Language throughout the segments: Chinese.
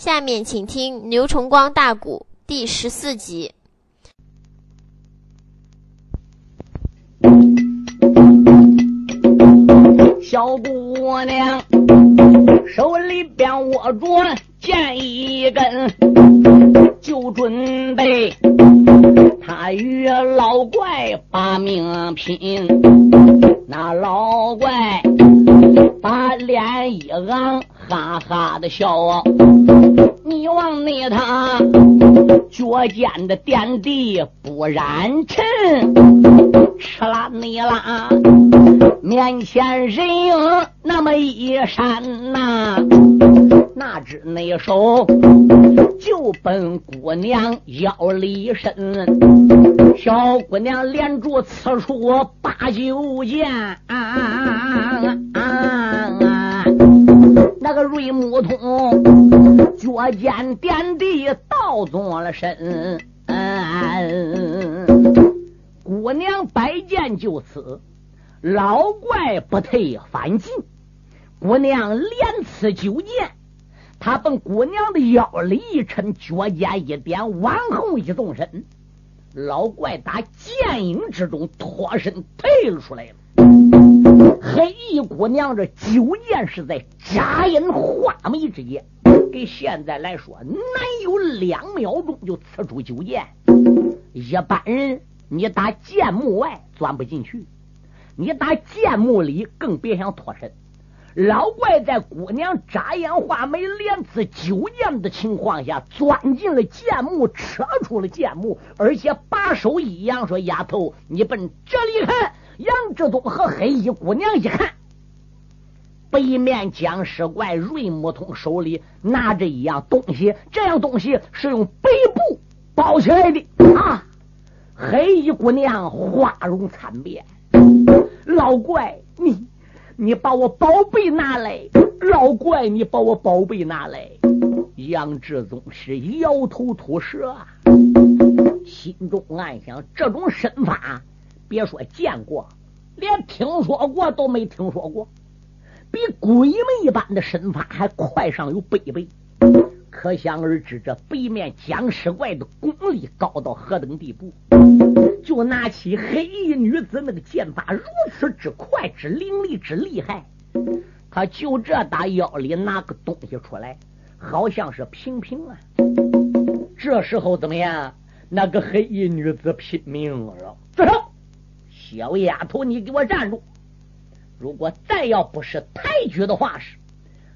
下面请听牛崇光大鼓第十四集。小姑娘手里边握着剑一根，就准备他与老怪把命拼。那老怪把脸一昂，哈哈的笑啊。你往那他脚尖的垫地不染尘，吃啦你啦，面前人影那么一闪呐，那只那手就奔姑娘腰里伸，小姑娘连住此处把酒见。那个瑞木通脚尖点地倒坐了身，姑娘摆剑就此，老怪不退反进。姑娘连刺九剑，他奔姑娘的腰里一抻，脚尖一点，往后一纵身，老怪打剑影之中脱身退了出来了。黑衣姑娘这九剑是在眨眼画眉之间，给现在来说，难有两秒钟就刺出九剑。一般人你打剑幕外钻不进去，你打剑幕里更别想脱身。老怪在姑娘眨眼画眉连刺九剑的情况下，钻进了剑幕，扯出了剑幕，而且把手一扬，说：“丫头，你奔这里看。”杨志东和黑衣姑娘一看，北面僵尸怪瑞木通手里拿着一样东西，这样东西是用白布包起来的啊！黑衣姑娘花容惨变，老怪你你把我宝贝拿来！老怪你把我宝贝拿来！杨志宗是摇头吐舌，心中暗想：这种身法。别说见过，连听说过都没听说过，比鬼魅一般的身法还快上有百倍，可想而知这北面僵尸怪的功力高到何等地步。就拿起黑衣女子那个剑法，如此之快、之凌厉、之厉害，他就这打腰里拿个东西出来，好像是平平啊。这时候怎么样？那个黑衣女子拼命了，住手！小丫头，你给我站住！如果再要不是抬举的话是，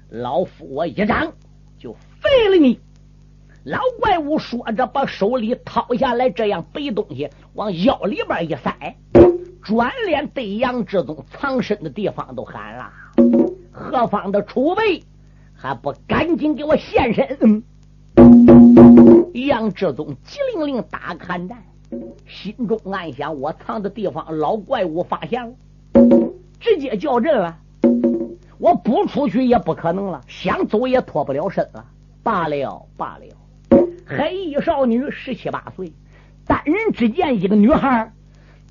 老夫我一掌就废了你！老怪物说着，把手里掏下来这样背东西，往腰里边一塞，转脸对杨志宗藏身的地方都喊了：“何方的储备，还不赶紧给我现身！”杨志宗急灵灵打寒战。心中暗想：我藏的地方，老怪物发现了，直接叫阵了。我不出去也不可能了，想走也脱不了身了。罢了罢了，黑衣少女十七八岁，单人之见一个女孩，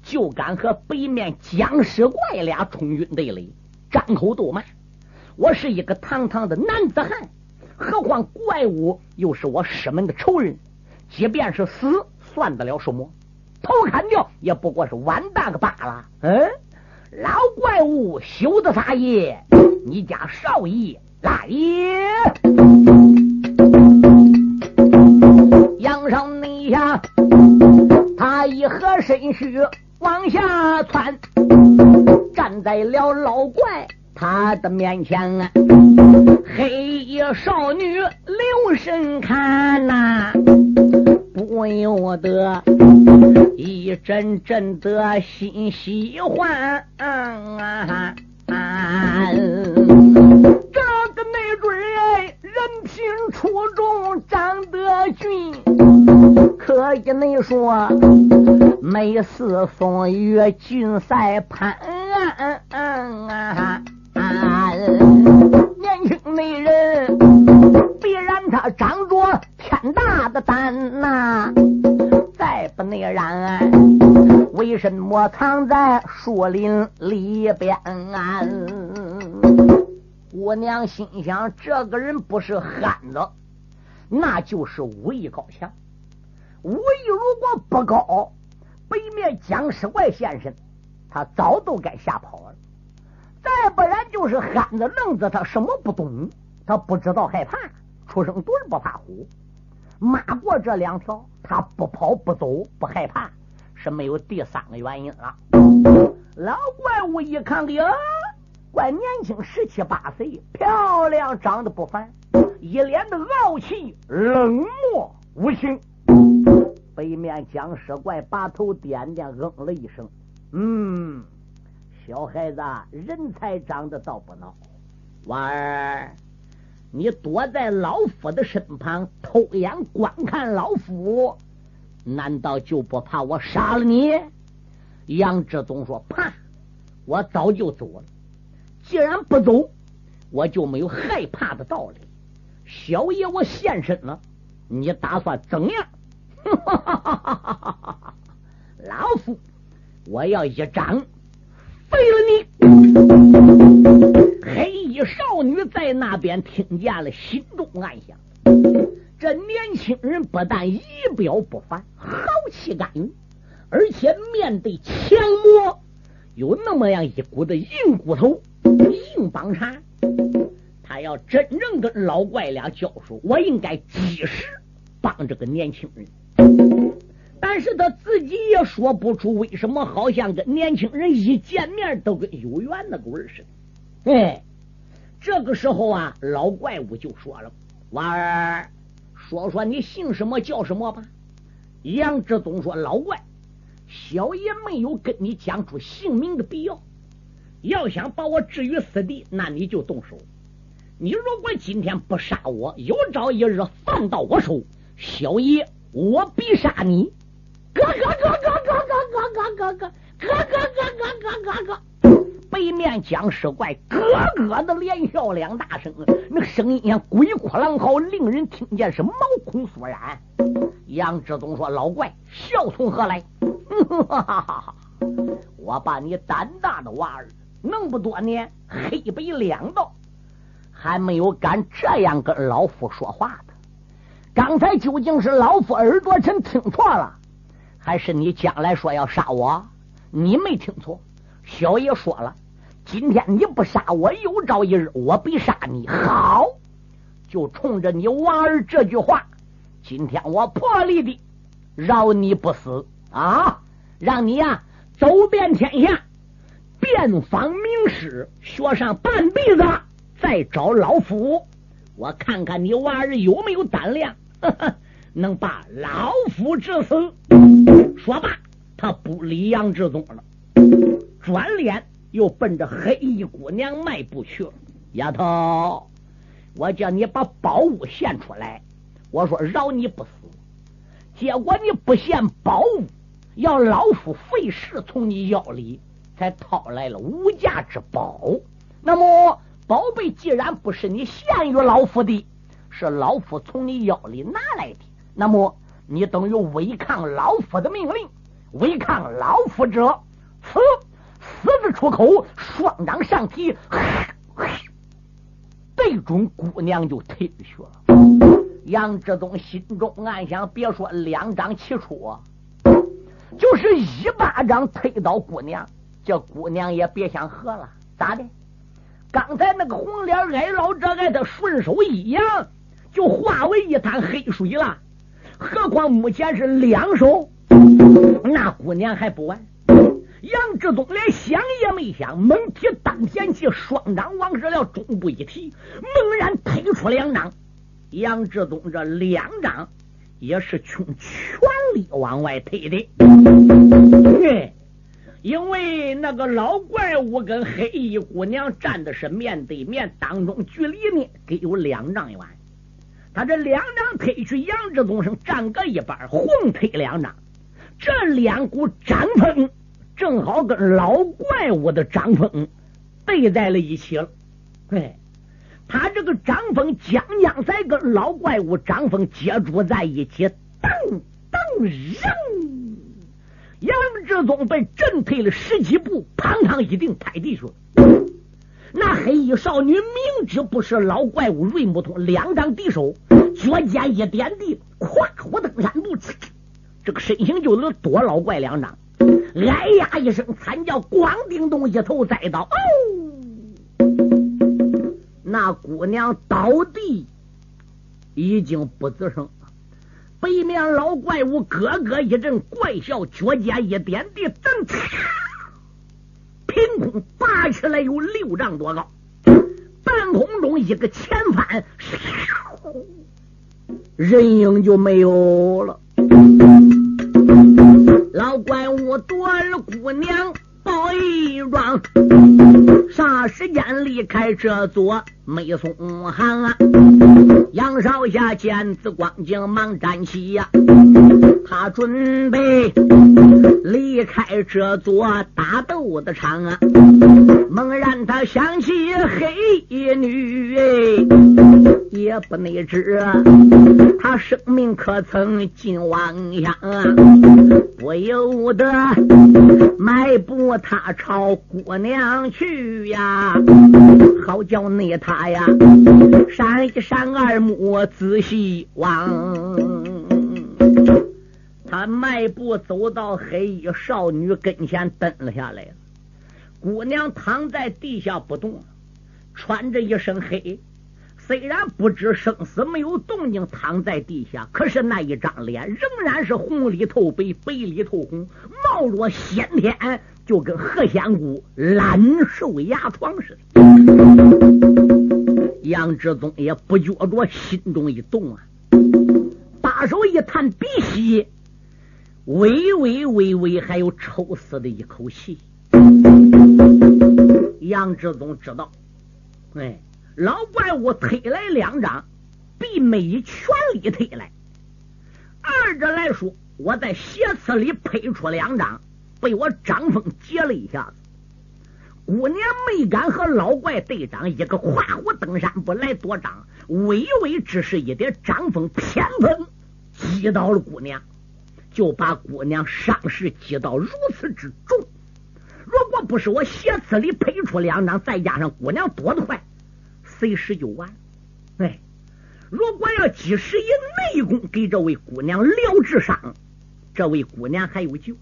就敢和北面僵尸怪俩冲军队里张口斗骂。我是一个堂堂的男子汉，何况怪物又是我师门的仇人，即便是死。算得了什么？头砍掉也不过是完蛋个罢了。嗯，老怪物休得撒野！你家少爷来也！杨少内下，他一合身躯往下窜，站在了老怪他的面前啊。黑衣少女留神看呐。不由得一阵阵的心喜欢，啊这个没准哎，人品出众，长得俊，可以你说美似风雨，俊赛潘，年他长着。天大的胆呐！再不那然，为什么藏在树林里边啊？姑娘心想：这个人不是憨子，那就是武艺高强。武艺如果不高，北面僵尸怪现身，他早都该吓跑了。再不然就是憨子愣子，他什么不懂，他不知道害怕，出生犊不怕虎。骂过这两条，他不跑不走不害怕，是没有第三个原因了。老怪物一看，呀，怪年轻，十七八岁，漂亮，长得不凡，一脸的傲气，冷漠无情。北面僵尸怪把头点点，嗯了一声：“嗯，小孩子，人才长得倒不孬。娃儿，你躲在老夫的身旁，偷眼观看老夫，难道就不怕我杀了你？”杨志宗说：“怕，我早就走了。既然不走，我就没有害怕的道理。小爷我现身了，你打算怎样？”！老夫，我要一掌废了你！黑 衣少女在那边听见了，心中暗想：这年轻人不但仪表不凡，豪气干云，而且面对强魔有那么样一股子硬骨头、硬帮叉。他要真正跟老怪俩交手，我应该及时帮这个年轻人。但是他自己也说不出为什么，好像跟年轻人一见面都跟有缘那个味似的。哎，这个时候啊，老怪物就说了：“娃儿，说说你姓什么叫什么吧。”杨志宗说：“老怪，小爷没有跟你讲出姓名的必要。要想把我置于死地，那你就动手。你如果今天不杀我，有朝一日放到我手，小爷。”我必杀你！哥哥哥哥哥哥哥哥哥哥哥哥哥哥哥哥哥哥！北面僵尸怪咯咯的连笑两大声，那声音像鬼哭狼嚎，令人听见是毛孔悚然。杨志东说：“老怪，笑从何来？”哈哈哈哈！我把你胆大的娃儿，能不多年黑白两道，还没有敢这样跟老夫说话的。刚才究竟是老夫耳朵真听错了，还是你将来说要杀我？你没听错，小爷说了，今天你不杀我，有朝一日我必杀你。好，就冲着你娃儿这句话，今天我破例的饶你不死啊！让你呀走遍天下，遍访名师，学上半辈子，再找老夫，我看看你娃儿有没有胆量。能把老夫致死？说罢，他不理杨志宗了，转脸又奔着黑衣姑娘迈步去了。丫头，我叫你把宝物献出来，我说饶你不死，结果你不献宝物，要老夫费事从你腰里才掏来了无价之宝。那么宝贝既然不是你献于老夫的。是老夫从你腰里拿来的，那么你等于违抗老夫的命令，违抗老夫者，死！死字出口，双掌上提，对准姑娘就推去了。杨志宗心中暗想：别说两掌齐出，就是一巴掌推倒姑娘，这姑娘也别想喝了。咋的？刚才那个红脸矮老者，挨他顺手一扬。就化为一滩黑水了，何况目前是两手，那姑娘还不完。杨志东连想也没想，猛提当前气，双掌往上了，中部一提，猛然推出两掌。杨志东这两掌也是穷全力往外推的，对，因为那个老怪物跟黑衣姑娘站的是面对面，当中距离呢，得有两丈远。他这两掌推去，杨志宗生站个一半，红推两掌，这两股掌风正好跟老怪物的掌风对在了一起了。对，他这个掌风将将才跟老怪物掌风接触在一起，噔噔扔，杨志宗被震退了十几步，砰砰一定拍地去了。那黑衣少女明知不是老怪物瑞木通两掌敌手，脚尖一点地，跨虎登山步，这个身形就能躲老怪两掌。哎呀一声惨叫，咣叮咚一头栽倒。哦，那姑娘倒地已经不吱声了。北面老怪物咯咯一阵怪笑，脚尖一点地，噔，凭空拔起来有六丈多高，半空中一个前翻，人影就没有了。老怪物夺了姑娘包一桩，啥时间离开这座美松行啊？杨少侠见此光景，忙站起呀，他准备离开这座打斗的场啊。猛然他想起黑衣女，也不内知他生命可曾尽汪洋啊！不由得迈步他朝姑娘去呀，好叫那他呀，闪一闪二目仔细望。他迈步走到黑衣少女跟前，蹲了下来。姑娘躺在地下不动，穿着一身黑，虽然不知生死，没有动静，躺在地下，可是那一张脸仍然是红里透白，白里透红，貌若先天，就跟何仙姑烂瘦牙床似的。杨志宗也不觉着心中一动啊，把手一探鼻息，微微微微，还有抽丝的一口气。杨志宗知道，哎，老怪物推来两掌，比没以全力推来。二者来说，我在斜刺里配出两掌，被我张风截了一下子。姑娘没敢和老怪对掌，一个跨虎登山步来夺掌，微微只是一点掌风偏锋击到了姑娘，就把姑娘伤势击到如此之重。如果不是我斜刺里配出两掌，再加上姑娘躲得快，随时就完。哎，如果要几时以内功给这位姑娘疗治伤，这位姑娘还有救。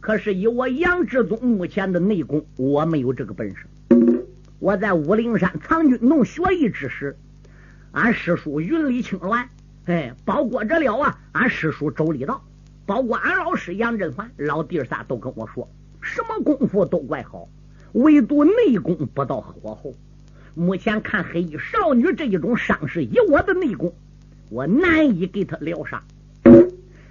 可是以我杨志宗目前的内功，我没有这个本事。我在武陵山藏军农学艺之时，俺师叔云里青鸾，哎，包括着了啊，俺师叔周立道，包括俺老师杨振环，老弟仨都跟我说。什么功夫都怪好，唯独内功不到火候。目前看黑衣少女这一种伤势，以我的内功，我难以给她疗伤。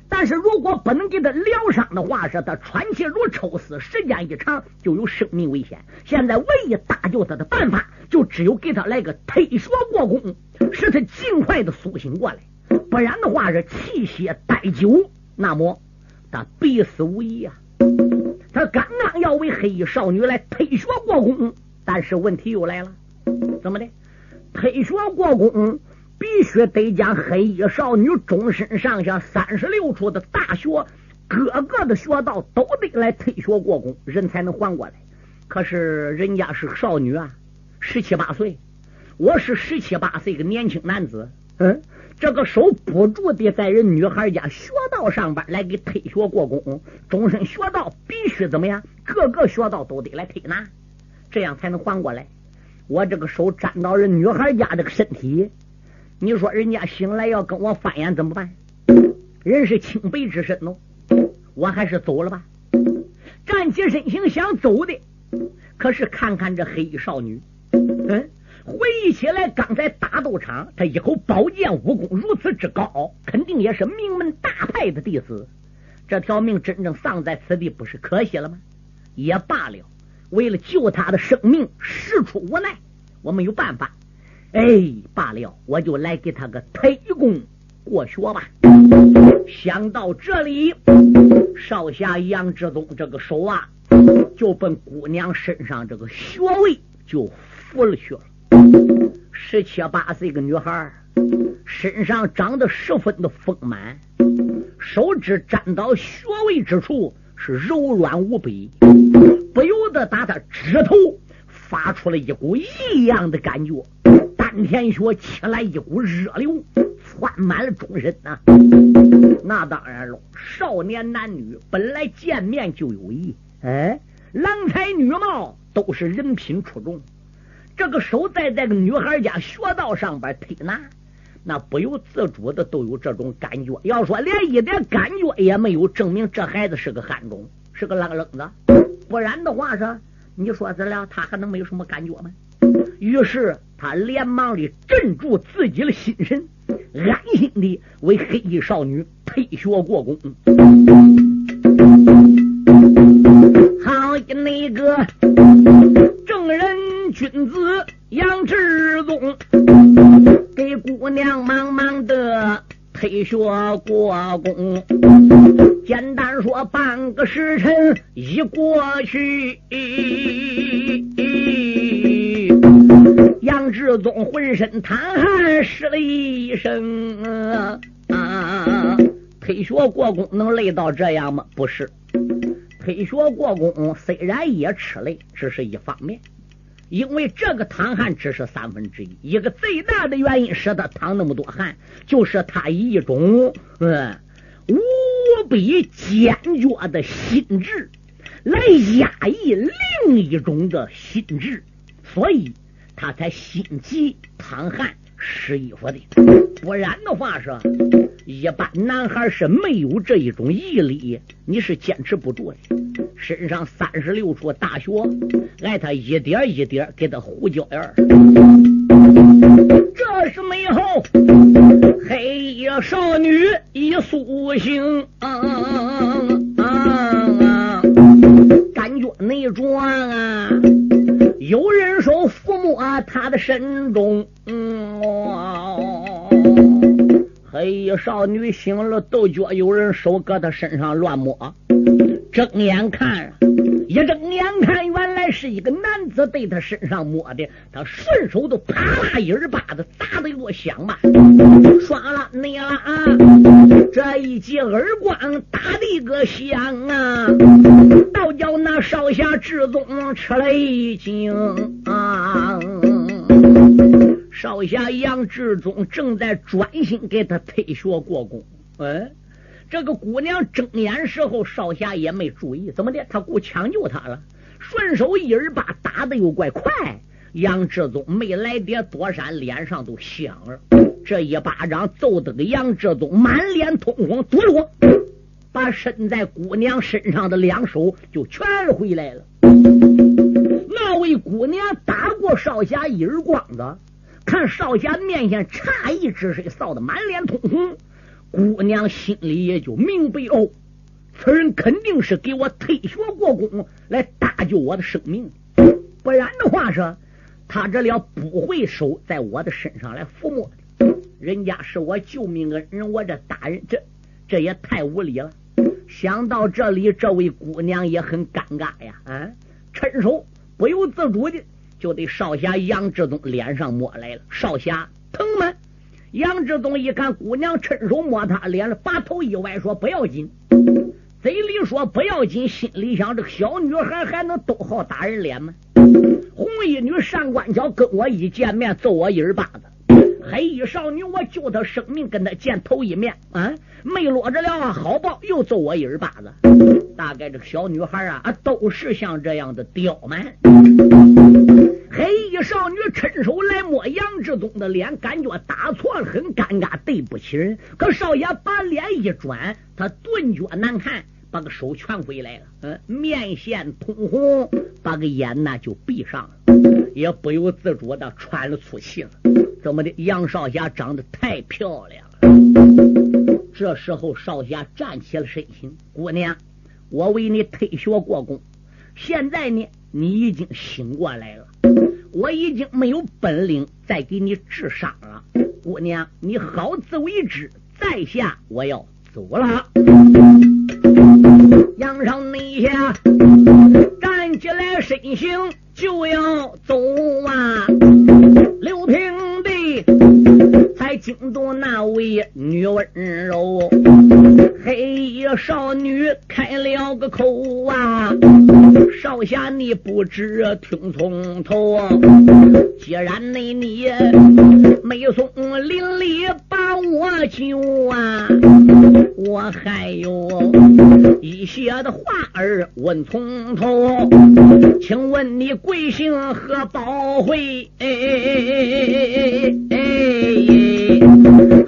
但是如果不能给她疗伤的话，是她喘气如抽丝，时间一长就有生命危险。现在唯一搭救她的办法，就只有给她来个推血过功，使她尽快的苏醒过来。不然的话是气血待久，那么她必死无疑啊！他刚刚要为黑衣少女来推学过功，但是问题又来了，怎么的？推学过功必须得将黑衣少女终身上下三十六处的大学，各个的学道都得来推学过功，人才能还过来。可是人家是少女啊，十七八岁，我是十七八岁个年轻男子，嗯。这个手不住的在人女孩家学道上班，来给推学过功，终身学道必须怎么样？各个学道都得来推拿，这样才能还过来。我这个手沾到人女孩家这个身体，你说人家醒来要跟我翻眼怎么办？人是清白之身哦，我还是走了吧。站起身形想走的，可是看看这黑衣少女，嗯。回忆起来，刚才打斗场，他一口宝剑武功如此之高，肯定也是名门大派的弟子。这条命真正丧在此地，不是可惜了吗？也罢了，为了救他的生命，实出无奈，我没有办法。哎，罢了，我就来给他个推功过学吧。想到这里，少侠杨志宗这个手啊，就奔姑娘身上这个穴位就扶了去了。十七八岁个女孩，身上长得十分的丰满，手指沾到穴位之处是柔软无比，不由得打他指头发出了一股异样的感觉，丹田穴起来一股热流，窜满了终身呐。那当然了，少年男女本来见面就有意，哎，郎才女貌都是人品出众。这个手在这个女孩家学道上边推拿，那不由自主的都有这种感觉。要说连一点感觉也没有，证明这孩子是个汉中，是个浪愣子。不然的话是，你说这了，他还能没有什么感觉吗？于是他连忙的镇住自己的心神。安心的为黑衣少女退学过宫。好那个正人君子杨志宗，给姑娘忙忙的退学过宫。简单说，半个时辰一过去。杨志宗浑身淌汗，湿了一身。啊！退学过宫能累到这样吗？不是，退学过宫虽然也吃累，这是一方面，因为这个淌汗只是三分之一。一个最大的原因使他淌那么多汗，就是他一种嗯无比坚决的心智来压抑另一种的心智，所以。他才心急淌汗湿衣服的，不然的话是，一般男孩是没有这一种毅力，你是坚持不住的。身上三十六处大穴，挨他一点一点给他胡椒眼这是美后，黑衣少女一苏醒，感觉内壮啊。有人手抚摸他的身中，嗯，嘿，少女醒了，都觉有人手搁她身上乱摸，睁眼看，一睁眼看，原来是一个男子对他身上摸的，他顺手都啪啦一耳巴子打的落响吧，唰了，你了啊！这一记耳光打的个响啊！倒叫那少侠志宗吃了一惊啊！少侠杨志宗正在专心给他退学过宫，哎，这个姑娘睁眼时候，少侠也没注意，怎么的？他顾抢救他了，顺手一耳巴打的又怪快，杨志宗没来得躲闪，脸上都响了。这一巴掌揍得个杨志宗满脸通红，哆啰，把伸在姑娘身上的两手就全回来了。那位姑娘打过少侠一耳光子，看少侠面前诧异之色，臊得满脸通红。姑娘心里也就明白哦，此人肯定是给我退学过宫来搭救我的生命，不然的话说，他这了不会手在我的身上来抚摸的。人家是我救命恩人，我这大人这这也太无礼了。想到这里，这位姑娘也很尴尬呀，啊，伸手不由自主的就对少侠杨志宗脸上摸来了。少侠疼吗？杨志东一看姑娘伸手摸他脸了，把头一歪说：“不要紧。”嘴里说不要紧，心里想：这个小女孩还能都好打人脸吗？红衣女上官桥跟我一见面，揍我一耳巴子。黑衣少女，我救她生命，跟她见头一面啊，没落着了啊，好报又揍我一耳巴子。大概这个小女孩啊，啊，都是像这样的刁蛮。黑衣少女伸手来摸杨志宗的脸，感觉打错了，很尴尬，对不起人。可少爷把脸一转，他顿觉难看，把个手全回来了，嗯，面线通红，把个眼呢就闭上了，也不由自主的喘了粗气了。怎么的？杨少侠长得太漂亮了。这时候，少侠站起了身形：“姑娘，我为你退学过宫，现在呢，你已经醒过来了，我已经没有本领再给你治伤了。姑娘，你好自为之。在下我要走了。”杨少内下站起来，身形就要走啊！刘平。惊动那位女温柔，黑衣少女开了个口啊！少侠你不知听从头，既然那你。美松伶俐把我救啊！我还有一些的话儿问从头，请问你贵姓何宝贵？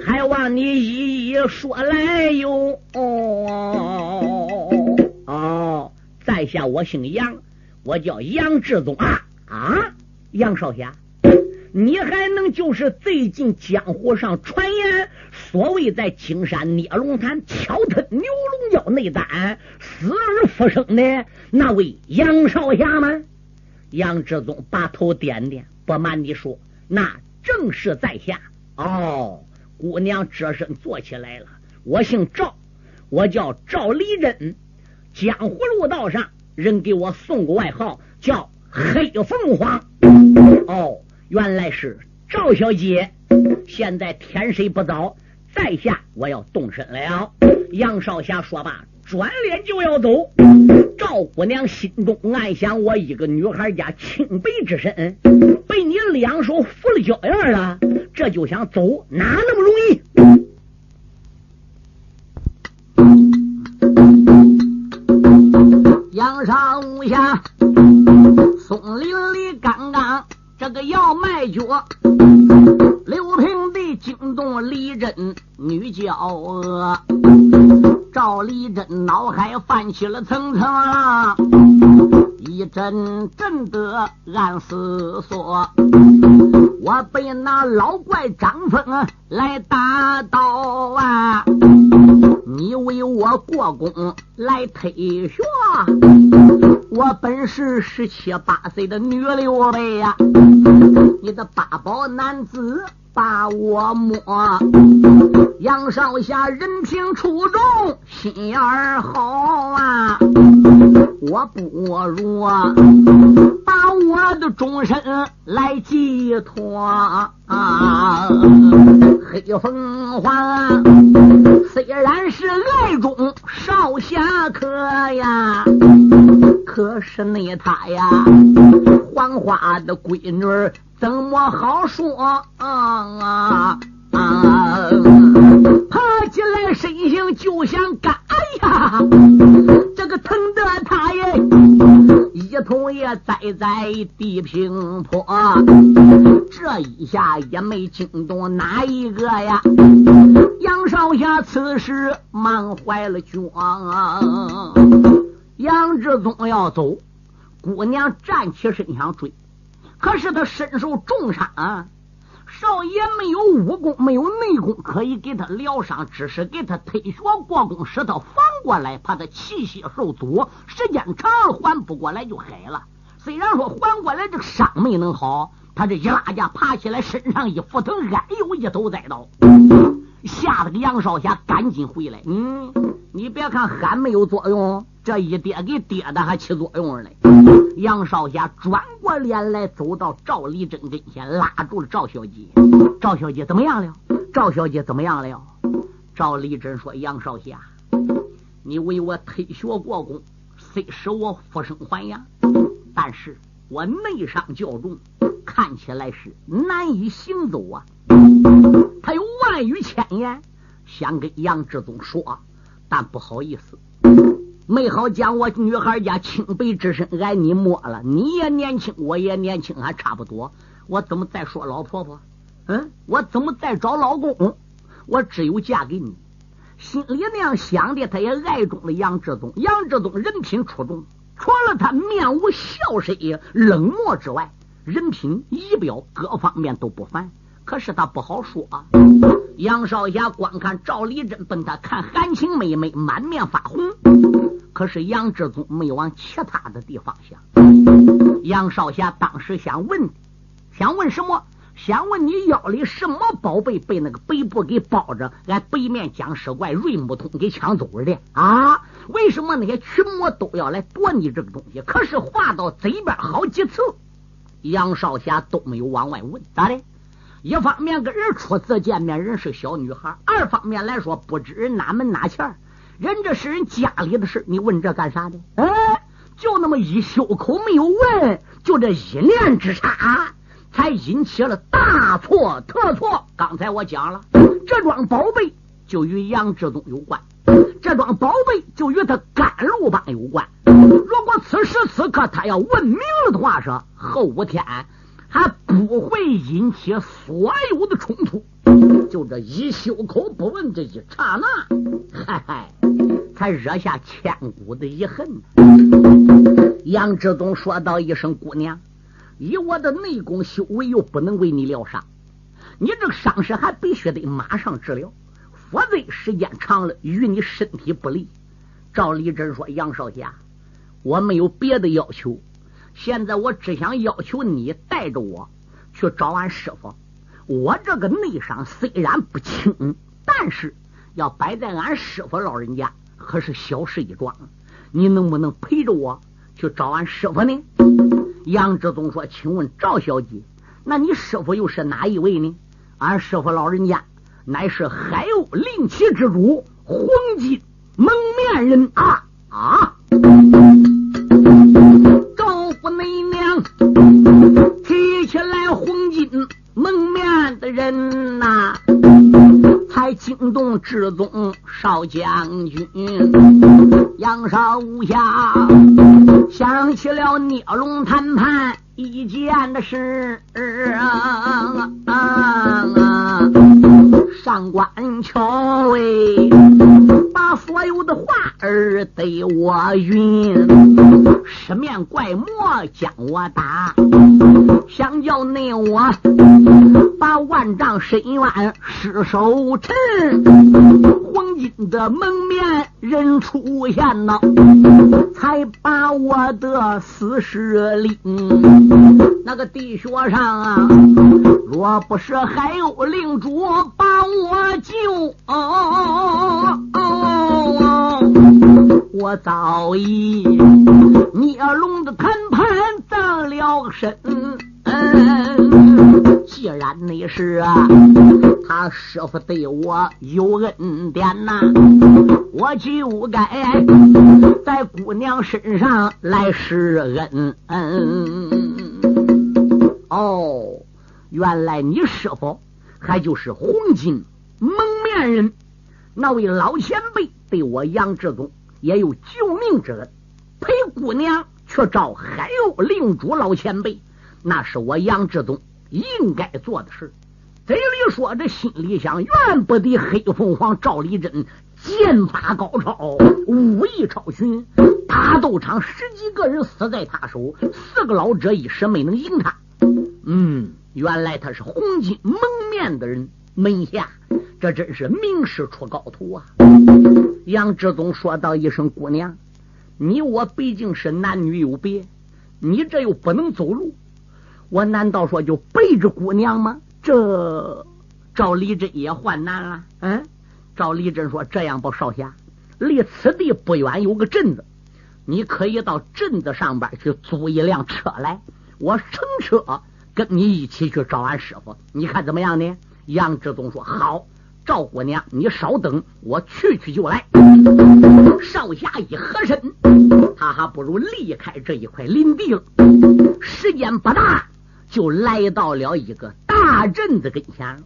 还望你一一说来哟。哦，在下我姓杨，我叫杨志宗啊啊，杨少侠。你还能就是最近江湖上传言，所谓在青山捏龙潭敲吞牛龙角内丹死而复生的那位杨少侠吗？杨志宗把头点点，不瞒你说，那正是在下。哦，姑娘这身坐起来了。我姓赵，我叫赵立珍，江湖路道上人给我送过外号，叫黑凤凰。哦。原来是赵小姐，现在天色不早，在下我要动身了。杨少侠说罢，转脸就要走。赵姑娘心中暗想：我一个女孩家清白之身，被你两手扶了脚印了，这就想走，哪那么容易？杨少侠，松林里。这个要卖脚，刘平的惊动李真女娇娥，赵丽珍脑海泛起了层层浪，一阵阵的暗思索。我被那老怪张峰来打倒啊！你为我过宫来推学，我本是十七八岁的女刘备呀！你的八宝男子把我摸，杨少侠人品出众，心眼儿好啊！我不如把我的终身来寄托啊！黑凤凰虽然是爱中少侠客呀，可是那他呀，黄花的闺女怎么好说啊？爬起来身形就想干，哎呀，这个疼得他耶，一头也栽在地平坡，这一下也没惊动哪一个呀？杨少侠此时满怀了啊！杨志宗要走，姑娘站起身想追，可是他身受重伤。少爷没有武功，没有内功可以给他疗伤，只是给他推学过功，使他反过来，怕他气血受阻，时间长了缓不过来就害了。虽然说缓过来这个伤没能好，他这一拉架爬起来，身上一腹疼，哎呦一头栽倒，吓得个杨少侠赶紧回来。嗯，你别看喊没有作用。这一跌给跌的还起作用了。杨少侠转过脸来，走到赵丽珍跟前，拉住了赵小姐。赵小姐怎么样了？赵小姐怎么样了？赵丽珍说：“杨少侠，你为我退学过功，虽使我复生还阳，但是我内伤较重，看起来是难以行走啊。”他有万语千言想跟杨志宗说，但不好意思。没好讲我女孩家清白之身挨你摸了，你也年轻，我也年轻，还差不多。我怎么再说老婆婆？嗯，我怎么再找老公？我只有嫁给你。心里那样想的，他也爱中了杨志宗。杨志宗人品出众，除了他面无笑色、冷漠之外，人品仪表各方面都不凡。可是他不好说。杨少侠观看赵丽珍奔他看韩青妹妹，满面发红。可是杨志宗没往其他的地方想。杨少侠当时想问，想问什么？想问你腰里什么宝贝被那个白布给包着？俺北面僵尸怪瑞木通给抢走了的啊？为什么那些群魔都要来夺你这个东西？可是话到嘴边好几次，杨少侠都没有往外问，咋的？一方面跟人初次见面，人是小女孩；二方面来说，不知人哪门哪钱人这是人家里的事，你问这干啥的？哎，就那么一袖口没有问，就这一念之差，才引起了大错特错。刚才我讲了，这桩宝贝就与杨志宗有关，这桩宝贝就与他甘露帮有关。如果此时此刻他要问明了的话，说后五天还不会引起所有的冲突。就这一袖口不问，这一刹那，嗨嗨，才惹下千古的遗恨。杨志东说道一声：“姑娘，以我的内功修为，又不能为你疗伤。你这个伤势还必须得马上治疗，否则时间长了，与你身体不利。”赵立珍说：“杨少侠，我没有别的要求，现在我只想要求你带着我去找俺师傅。我这个内伤虽然不轻，但是要摆在俺师傅老人家，可是小事一桩。你能不能陪着我？”去找俺师傅呢？杨志宗说：“请问赵小姐，那你师傅又是哪一位呢？”俺师傅老人家乃是海鸥灵旗之主，黄金蒙面人啊啊！人呐。才惊动至宗少将军杨少侠，想起了聂龙谈判一件的事啊啊！上官桥哎，把所有的话儿对我云，十面怪魔将我打，想叫那我把万丈深渊失手沉，黄金的蒙面人出现了，才把我的死尸领。那个地穴上啊，若不是海鸥领主把我救，我早已孽龙的谈判葬了身。既然你是啊。他师傅对我有恩典呐，我就该在姑娘身上来施恩。哦，原来你师傅还就是黄金蒙面人，那位老前辈对我杨志宗也有救命之恩，陪姑娘去找海鸥领主老前辈，那是我杨志宗应该做的事。嘴里说着，心里想，怨不得黑凤凰赵立珍剑法高超，武艺超群，打斗场十几个人死在他手，四个老者一时没能赢他。嗯，原来他是红金蒙面的人门下，这真是名师出高徒啊！杨志宗说道一声：“姑娘，你我毕竟是男女有别，你这又不能走路，我难道说就背着姑娘吗？”这赵立珍也患难了。嗯，赵立珍说：“这样吧，少侠，离此地不远有个镇子，你可以到镇子上边去租一辆车来，我乘车。”跟你一起去找俺师傅，你看怎么样呢？杨志宗说：“好，赵姑娘，你稍等，我去去就来。”少侠一合身，他还不如离开这一块林地了。时间不大，就来到了一个大镇子跟前，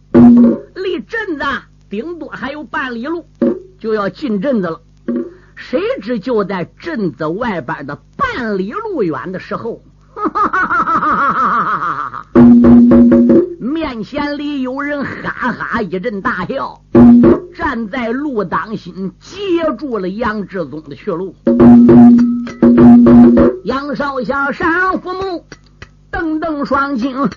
离镇子顶多还有半里路，就要进镇子了。谁知就在镇子外边的半里路远的时候。哈哈哈哈哈哈！面前里有人哈哈一阵大笑，站在路当心，截住了杨志宗的去路。杨少侠上父母，瞪瞪双睛，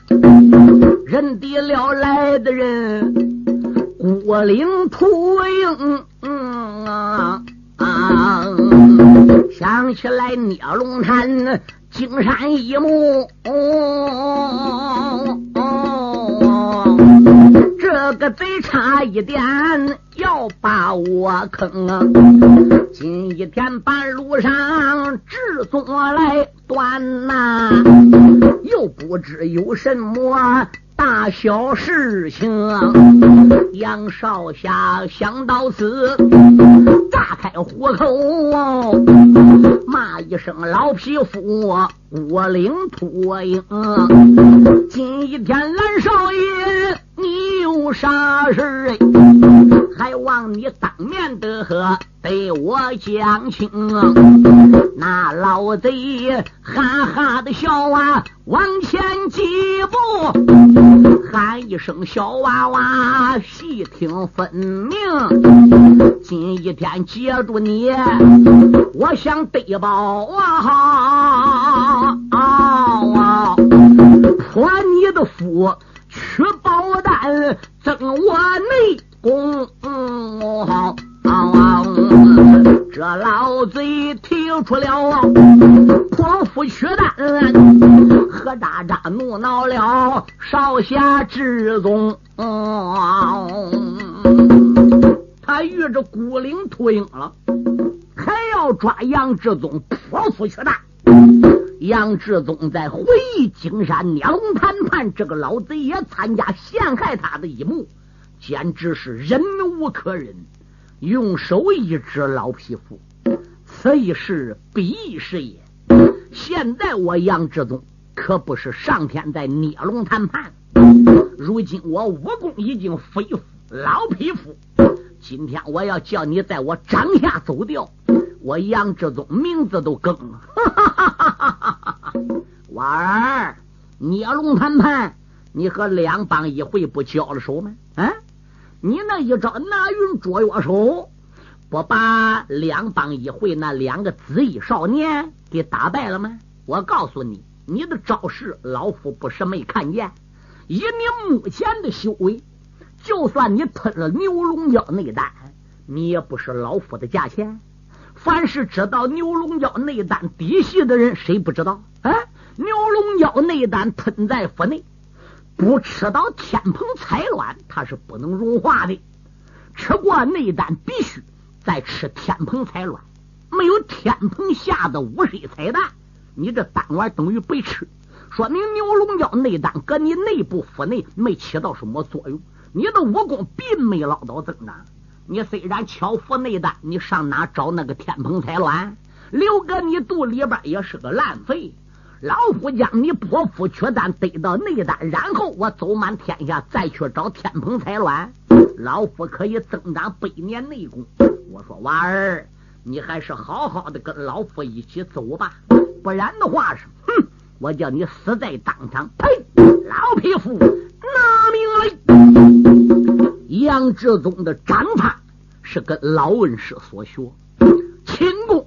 认得了来的人，孤岭秃鹰。嗯啊啊！想起来聂龙潭。金山一目，这个贼差一点要把我坑啊！今一天半路上直宗来断呐，又不知有什么大小事情。杨少侠想到此，炸开虎口，骂一声老匹夫，我领秃鹰。今一天蓝少爷你有啥事还望你当面的和对我讲清。那老贼哈哈的笑啊，往前几步，喊一声小娃娃，细听分明。今一天接住你，我想得报啊！破你的腹，吃宝丹，增我内功。这老贼提出了破腹取丹，何渣渣怒恼了少侠志宗。他遇着孤岭秃鹰了，还要抓杨志宗破腹取丹。杨志宗在回忆金山孽龙谈判，这个老贼也参加陷害他的一幕，简直是忍无可忍。用手一指老匹夫，此一时彼一时也。现在我杨志宗可不是上天在孽龙谈判，如今我武功已经恢复，老匹夫，今天我要叫你在我掌下走掉，我杨志宗名字都更了。娃儿，孽龙谈判，你和两帮一回不交了手吗？啊？你那一招拿云捉月手，不把两帮一回那两个紫衣少年给打败了吗？我告诉你，你的招式老夫不是没看见。以你目前的修为，就算你吞了牛龙胶内丹，你也不是老夫的价钱。凡是知道牛龙胶内丹底细的人，谁不知道？啊，牛龙胶内丹吞在腹内。不吃到天蓬彩卵，它是不能融化的。吃过内丹，必须再吃天蓬彩卵。没有天蓬下的五水彩蛋，你这丹丸等于白吃。说明牛龙胶内丹搁你内部腹内没起到什么作用，你的武功并没捞到增长。你虽然巧服内丹，你上哪找那个天蓬财卵？留搁你肚里边也是个烂废。老夫将你破腹取丹得到内丹，然后我走满天下，再去找天蓬财卵，老夫可以增长百年内功。我说娃儿，你还是好好的跟老夫一起走吧，不然的话是，哼，我叫你死在当场！呸！老匹夫，拿命来！杨志宗的掌法是跟老恩师所学，轻功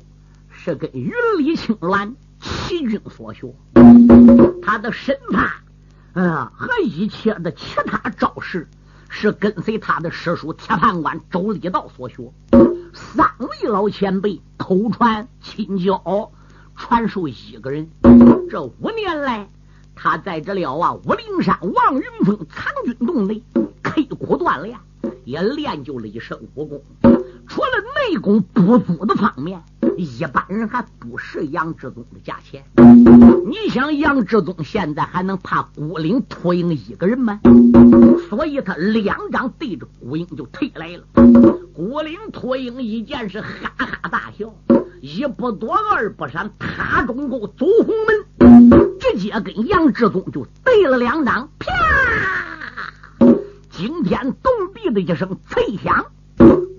是跟云里青鸾。齐军所学，他的身法啊和一切的其他招式，是跟随他的师叔铁判官周立道所学。三位老前辈口传亲教，传授一个人。这五年来，他在这了啊武陵山望云峰藏军洞内也练就了一身武功。除了内功不足的方面。一般人还不是杨志忠的价钱。你想杨志忠现在还能怕孤岭秃鹰一个人吗？所以他两掌对着孤鹰就推来了。孤岭秃鹰一见是哈哈大笑，一不躲二不闪，踏中沟走红门，直接跟杨志忠就对了两掌，啪！惊天动地的一声脆响，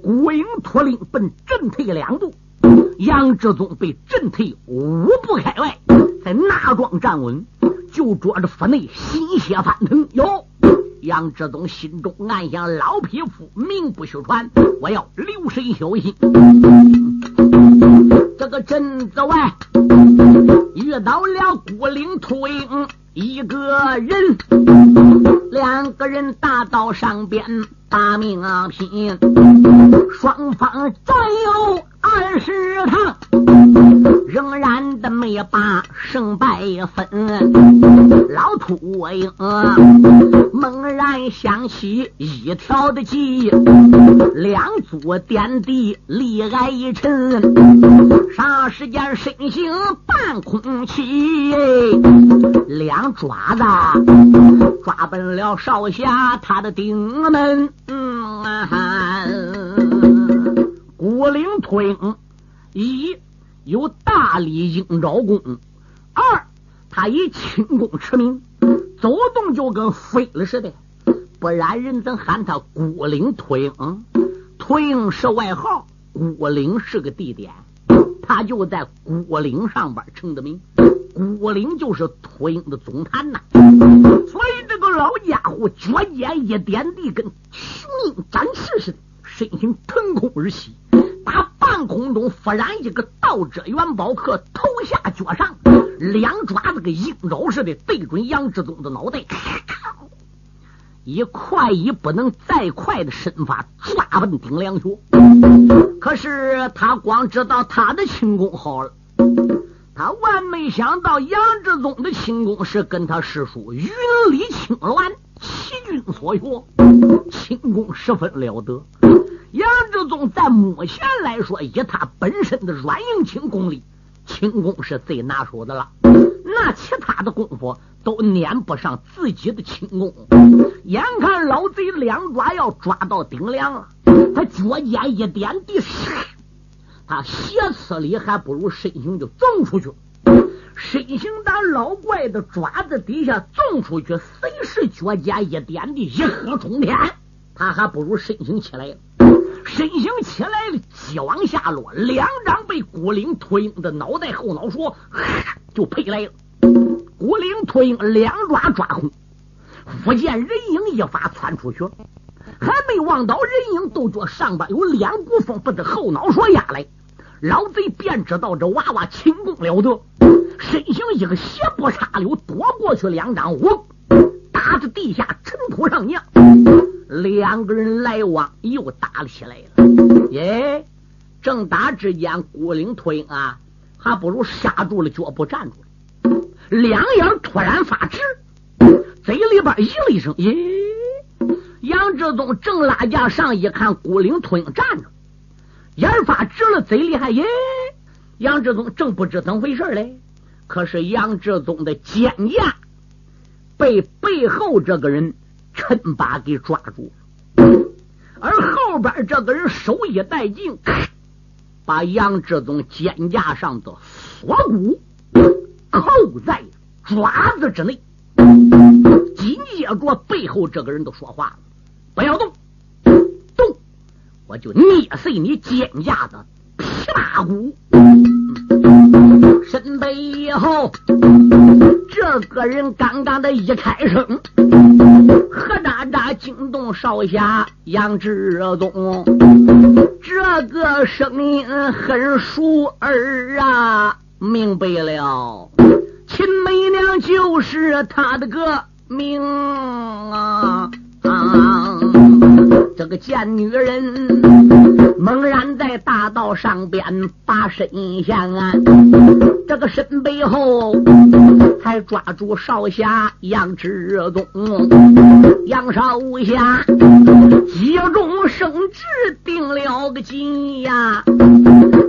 孤鹰秃鹰奔阵退两步。杨志宗被震退五步开外，在那庄站稳，就捉着腹内心血翻腾。哟，杨志宗心中暗想：老匹夫名不虚传，我要留神小心。这个镇子外遇到了孤岭秃鹰一个人，两个人大道上边把命拼，双方战友。二十趟，仍然的没把胜败分。老秃鹰猛然想起一条的计，两足点地立挨一沉，霎时间身形半空起，两爪子抓奔了少侠他的顶门。嗯孤岭秃鹰，一有大力鹰爪功，二他以轻功驰名，走动就跟飞了似的。不然人怎喊他孤岭秃鹰？秃鹰是外号，孤岭是个地点。他就在孤岭上边成的名。孤岭就是秃鹰的总坛呐。所以这个老家伙脚尖一点地，跟雄鹰展翅似的，身形腾空而起，打半空中忽然一个倒折元宝客，头下脚上，两爪子跟鹰爪似的对准杨志忠的脑袋。咔咔以快一不能再快的身法抓奔丁良学，可是他光知道他的轻功好了，他万没想到杨志宗的轻功是跟他师叔云里青鸾齐军所学，轻功十分了得。杨志宗在目前来说，以他本身的软硬轻功力，轻功是最拿手的了。那其他的功夫都撵不上自己的轻功。眼看老贼两爪要抓到顶梁了，他脚尖一点地，他斜刺里还不如身形就纵出去，身形打老怪的爪子底下纵出去，随时脚尖一点地，一喝冲天，他还不如身形起来。身形起来了，急往下落，两张被孤岭秃鹰的脑袋后脑勺就赔来了。孤岭秃鹰两爪抓空，福建人影一发窜出去，还没望到人影，都觉上边有两股风把这后脑勺压来。老贼便知道这娃娃轻功了得，身形一个斜步插溜躲过去，两掌我打在地下尘土上扬。两个人来往又打了起来了。耶！正打之间，孤灵秃鹰啊，还不如刹住了脚步，站住了。两眼突然发直，嘴里边咦了一声：“耶！”杨志忠正拉架上一看，孤灵秃鹰站着，眼发直了，嘴里还耶。杨志忠正不知怎么回事嘞，可是杨志忠的肩胛被背后这个人抻把给抓住了，而后边这个人手一带劲，把杨志忠肩胛上的锁骨。扣在爪子之内，紧接着背后这个人都说话了：“不要，动，我就捏碎你肩胛的皮大骨。”身背以后，这个人刚刚的一开声，何喳喳惊动少侠杨志东，这个声音很熟耳啊。明白了，秦媚娘就是他的个命啊！这个贱女人猛然在大道上边把身向啊，这个身背后还抓住少侠杨志东，杨少侠急中生智定了个计呀！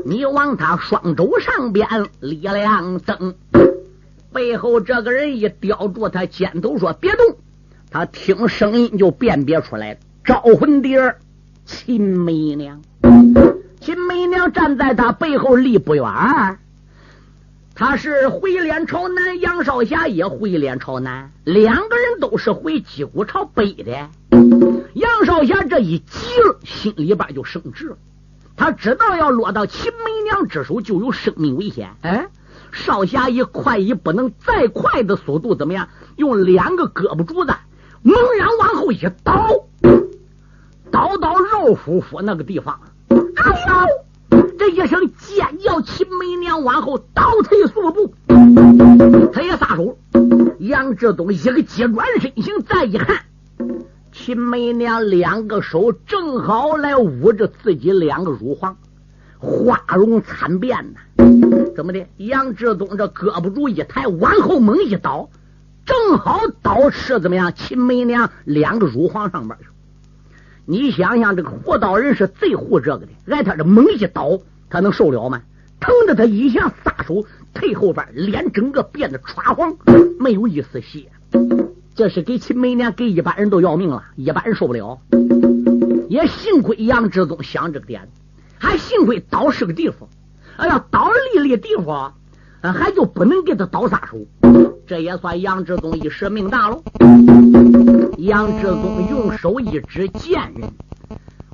你往他双肘上边力量增，背后这个人一叼住他肩头说：“别动。”他听声音就辨别出来了，招魂蝶儿秦媚娘。秦媚娘站在他背后离不远，他是回脸朝南，杨少侠也回脸朝南，两个人都是回击鼓朝北的。杨少侠这一急了，心里边就生智了，他知道要落到秦媚娘之手就有生命危险。哎，少侠以快以不能再快的速度，怎么样？用两个胳膊柱子。猛然往后一倒，倒到肉乎乎那个地方，哎呦！这一声尖叫，秦媚娘往后倒退数步，他也撒手。杨志东一个急转身形，再一看，秦媚娘两个手正好来捂着自己两个乳房，花容惨变呐！怎么的？杨志东这胳膊肘一抬，往后猛一倒。正好刀刺怎么样？秦媚娘两个乳房上边去。你想想，这个活刀人是最护这个的，挨他这猛一刀，他能受了吗？疼的他一下撒手退后边，脸整个变得刷黄，没有一丝血。这是给秦媚娘，给一般人都要命了，一般人受不了。也幸亏杨志忠想这个点，还幸亏刀是个地方。哎呀，刀立立地方，还就不能给他刀撒手。这也算杨志宗一时命大喽。杨志宗用手一指贱人，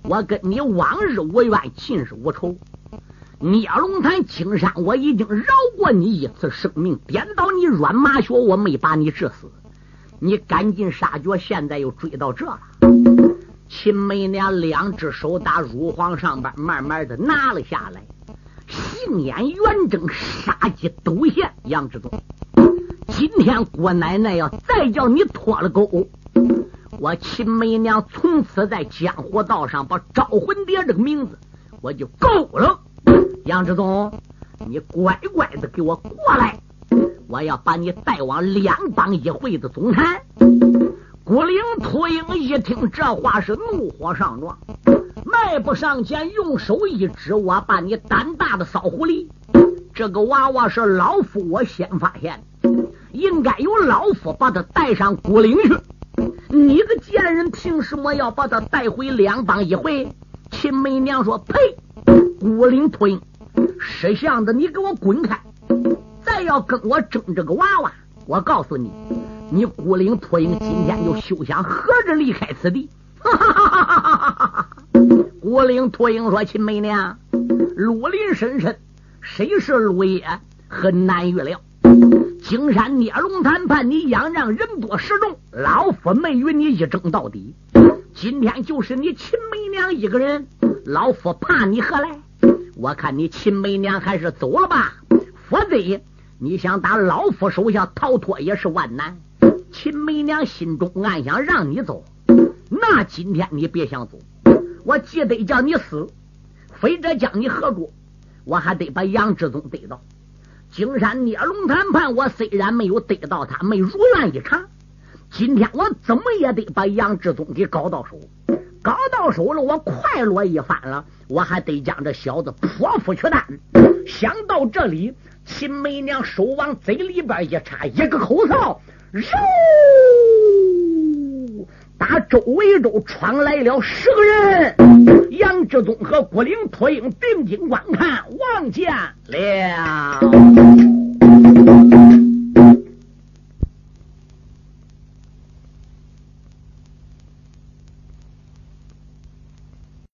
我跟你往日无怨，近日无仇。聂龙潭青山，我已经饶过你一次生命，颠倒你软马血，我没把你治死。你赶尽杀绝，现在又追到这了。秦梅娘两只手打乳房上边，慢慢的拿了下来，杏眼圆睁，杀机陡现。杨志宗，今天郭奶奶要再叫你脱了钩，我秦梅娘从此在江湖道上把招魂蝶这个名字我就够了。杨志忠，你乖乖的给我过来，我要把你带往两帮一会的总坛。孤灵秃鹰一听这话是怒火上撞，迈步上前，用手一指：“我把你胆大的骚狐狸！这个娃娃是老夫我先发现，应该由老夫把他带上古灵去。你个贱人，凭什么要把他带回两帮一回？”秦梅娘说：“呸！古灵秃鹰，识相的，你给我滚开！再要跟我争这个娃娃，我告诉你。”你孤灵秃鹰今天就休想合着离开此地！哈哈哈哈哈哈！孤灵秃鹰说：“秦梅娘，绿林深深，谁是鹿爷很难预料。金山孽龙谈判，你仰仗人多势众，老夫没与你一争到底。今天就是你秦梅娘一个人，老夫怕你何来？我看你秦梅娘还是走了吧，否则你想打老夫手下逃脱也是万难。”秦梅娘心中暗想：让你走，那今天你别想走，我既得叫你死，非得将你合住，我还得把杨志宗逮到。金山聂龙谈判，我虽然没有得到他，没如愿以偿，今天我怎么也得把杨志忠给搞到手。搞到手了，我快乐一番了，我还得将这小子剖腹取丹。想到这里，秦媚娘手往嘴里边一插，一个口哨。肉！打周围都闯来了十个人，杨志宗和郭灵脱影定睛观看，望见了。